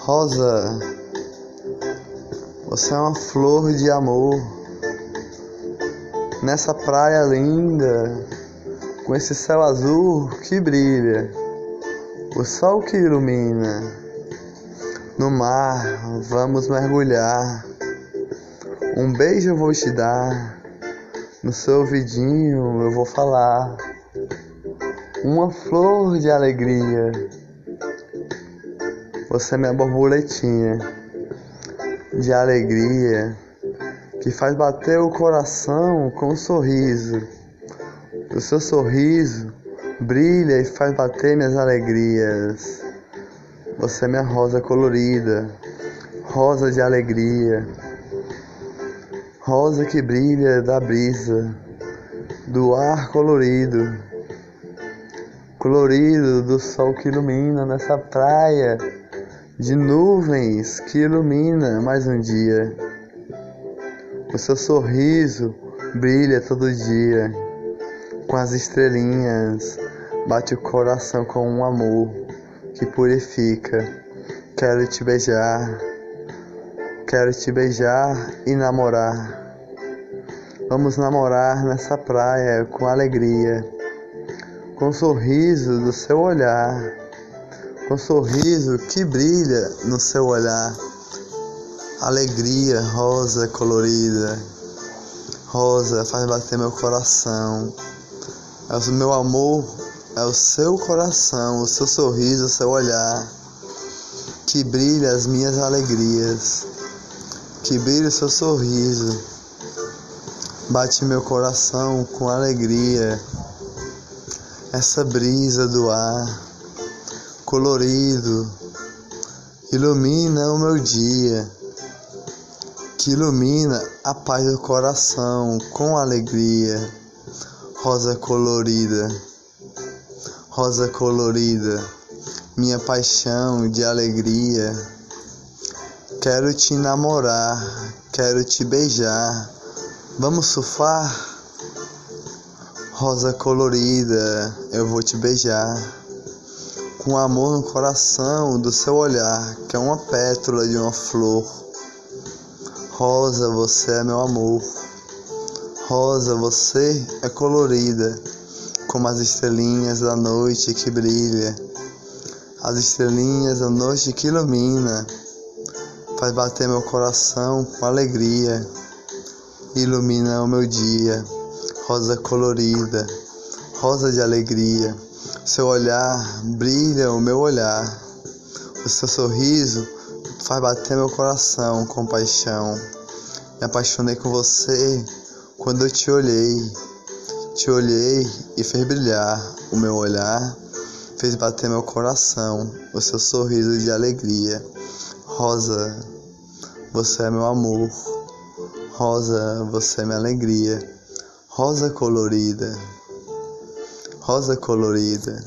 Rosa, você é uma flor de amor. Nessa praia linda, com esse céu azul que brilha, o sol que ilumina. No mar vamos mergulhar. Um beijo eu vou te dar no seu ouvidinho eu vou falar. Uma flor de alegria. Você é minha borboletinha de alegria que faz bater o coração com um sorriso. O seu sorriso brilha e faz bater minhas alegrias. Você é minha rosa colorida, rosa de alegria, rosa que brilha da brisa, do ar colorido, colorido do sol que ilumina nessa praia de nuvens que ilumina mais um dia. O seu sorriso brilha todo dia, com as estrelinhas, bate o coração com um amor que purifica. Quero te beijar, quero te beijar e namorar. Vamos namorar nessa praia com alegria, com o sorriso do seu olhar com sorriso que brilha no seu olhar, alegria rosa colorida, rosa faz bater meu coração, é o meu amor, é o seu coração, o seu sorriso, o seu olhar, que brilha as minhas alegrias, que brilha seu sorriso, bate meu coração com alegria, essa brisa do ar colorido, ilumina o meu dia, que ilumina a paz do coração com alegria. Rosa colorida, rosa colorida, minha paixão de alegria. Quero te namorar, quero te beijar. Vamos surfar? Rosa colorida, eu vou te beijar com amor no coração do seu olhar, que é uma pétala de uma flor. Rosa, você é meu amor. Rosa, você é colorida, como as estrelinhas da noite que brilha, as estrelinhas da noite que ilumina, faz bater meu coração com alegria, ilumina o meu dia. Rosa colorida, rosa de alegria seu olhar brilha o meu olhar. O seu sorriso faz bater meu coração com paixão. Me apaixonei com você quando eu te olhei. Te olhei e fez brilhar o meu olhar. Fez bater meu coração. O seu sorriso de alegria. Rosa, você é meu amor. Rosa, você é minha alegria. Rosa colorida rosa colorida.